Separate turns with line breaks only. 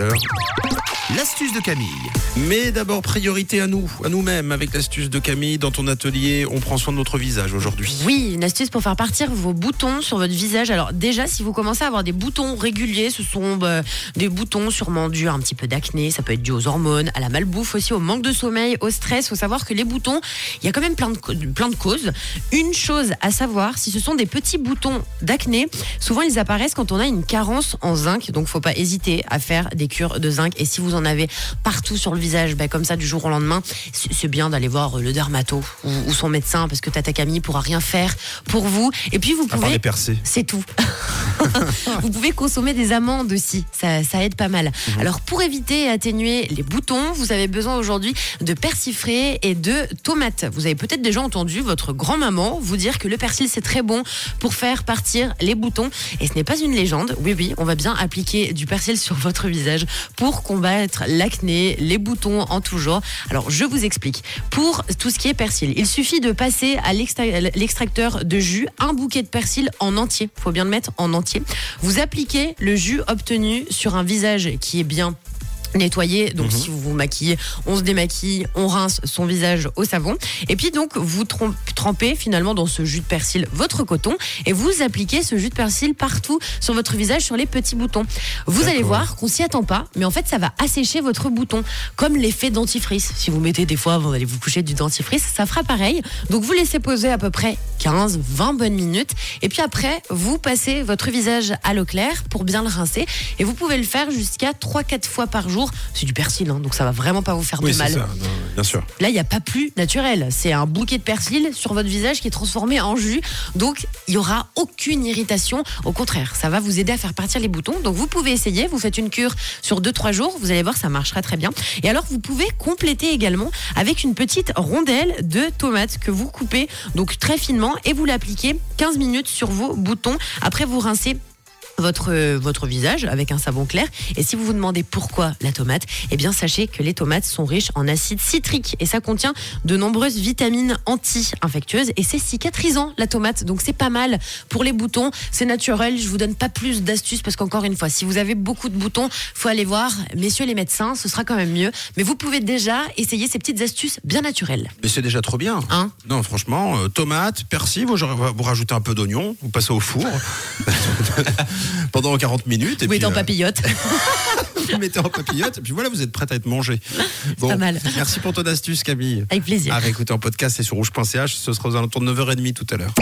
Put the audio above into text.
Yeah. L'astuce de Camille. Mais d'abord, priorité à nous, à nous-mêmes, avec l'astuce de Camille. Dans ton atelier, on prend soin de notre visage aujourd'hui.
Oui, une astuce pour faire partir vos boutons sur votre visage. Alors déjà, si vous commencez à avoir des boutons réguliers, ce sont bah, des boutons sûrement dus à un petit peu d'acné, ça peut être dû aux hormones, à la malbouffe aussi, au manque de sommeil, au stress. Il faut savoir que les boutons, il y a quand même plein de, plein de causes. Une chose à savoir, si ce sont des petits boutons d'acné, souvent ils apparaissent quand on a une carence en zinc. Donc faut pas hésiter à faire des cures de zinc. Et si vous en avez partout sur le visage, bah, comme ça du jour au lendemain, c'est bien d'aller voir le dermato ou, son médecin parce que Tata Camille pourra rien faire pour vous. Et puis vous pouvez
les percées.
c'est tout. vous pouvez consommer des amandes aussi, ça, ça aide pas mal.
Mhm.
Alors pour éviter et atténuer les boutons, vous avez besoin aujourd'hui de persil frais et de tomates. Vous avez peut-être déjà entendu votre grand-maman vous dire que le persil c'est très bon pour faire partir les boutons. Et ce n'est pas une légende. Oui, oui, on va bien appliquer du persil sur votre visage pour combattre l'acné, les boutons en tout genre. Alors je vous explique. Pour tout ce qui est persil, il suffit de passer à l'extra- l'extracteur de jus un bouquet de persil en entier. Faut bien le mettre en entier. Vous appliquez le jus obtenu sur un visage qui est bien nettoyé. Donc si vous vous maquillez, on se démaquille, on rince son visage au savon. Et puis donc vous trem- trempez finalement dans ce jus de persil votre coton et vous appliquez ce jus de persil partout sur votre visage, sur les petits boutons. Vous allez voir qu'on s'y attend pas, mais en fait ça va assécher votre bouton, comme l'effet dentifrice. Si vous mettez des fois avant d'aller vous coucher du dentifrice, ça fera pareil. Donc vous laissez poser à peu près 15, 20 bonnes minutes. Et puis après, vous passez votre visage à l'eau claire pour bien le rincer. Et vous pouvez le faire jusqu'à 3-4 fois par jour. C'est du persil, hein, donc ça va vraiment pas vous faire
Oui,
de mal.
ça, non, bien sûr.
Là, il n'y a pas plus naturel. C'est un bouquet de persil sur votre visage qui est transformé en jus. Donc, il n'y aura aucune irritation. Au contraire, ça va vous aider à faire partir les boutons. Donc, vous pouvez essayer. Vous faites une cure sur 2-3 jours. Vous allez voir, ça marchera très bien. Et alors, vous pouvez compléter également avec une petite rondelle de tomate que vous coupez donc très finement et vous l'appliquez 15 minutes sur vos boutons. Après, vous rincez votre, votre visage avec un savon clair. Et si vous vous demandez pourquoi la tomate, eh bien sachez que les tomates sont riches en acide citrique et ça contient de nombreuses vitamines anti-infectieuses et c'est cicatrisant la tomate. Donc c'est pas mal pour les boutons. C'est naturel. Je vous donne pas plus d'astuces parce qu'encore une fois, si vous avez beaucoup de boutons, faut aller voir messieurs les médecins. Ce sera quand même mieux. Mais vous pouvez déjà essayer ces petites astuces bien naturelles.
Mais c'est déjà trop bien.
Hein
non, franchement, euh, tomate, persil, vous, vous rajoutez un peu d'oignon, vous passez au four pendant 40 minutes. Et
oui,
puis,
en
euh,
papillote.
vous mettez en papillote, et puis voilà, vous êtes prête à être mangée.
pas mal.
Merci pour ton astuce, Camille.
Avec plaisir.
À réécouter en podcast, c'est sur rouge.ch. Ce sera aux alentours de 9h30 tout à l'heure.